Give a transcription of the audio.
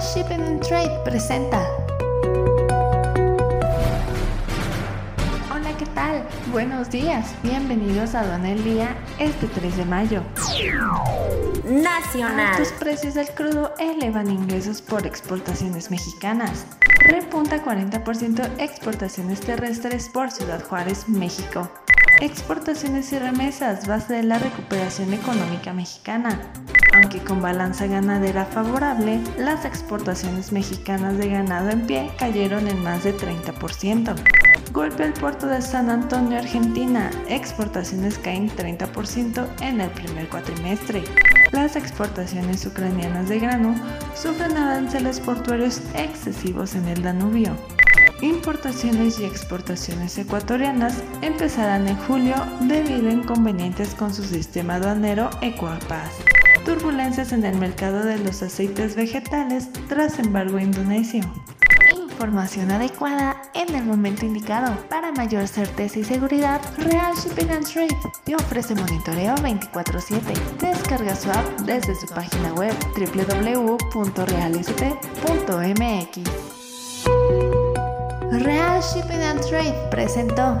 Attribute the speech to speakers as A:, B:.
A: Shipping and Trade presenta. Hola, ¿qué tal? Buenos días, bienvenidos a Don El Día este 3 de mayo.
B: Nacional.
A: Altos precios del crudo elevan ingresos por exportaciones mexicanas. Repunta 40% exportaciones terrestres por Ciudad Juárez, México. Exportaciones y remesas, base de la recuperación económica mexicana. Aunque con balanza ganadera favorable, las exportaciones mexicanas de ganado en pie cayeron en más de 30%. Golpe al puerto de San Antonio, Argentina. Exportaciones caen 30% en el primer cuatrimestre. Las exportaciones ucranianas de grano sufren aranceles portuarios excesivos en el Danubio. Importaciones y exportaciones ecuatorianas empezarán en julio debido a inconvenientes con su sistema aduanero Ecuapas. Turbulencias en el mercado de los aceites vegetales tras embargo indonesio. Información adecuada en el momento indicado. Para mayor certeza y seguridad, Real Shipping and Trade te ofrece monitoreo 24/7. Descarga su app desde su página web www.realsp.mx. Real Shipping and Trade presentó.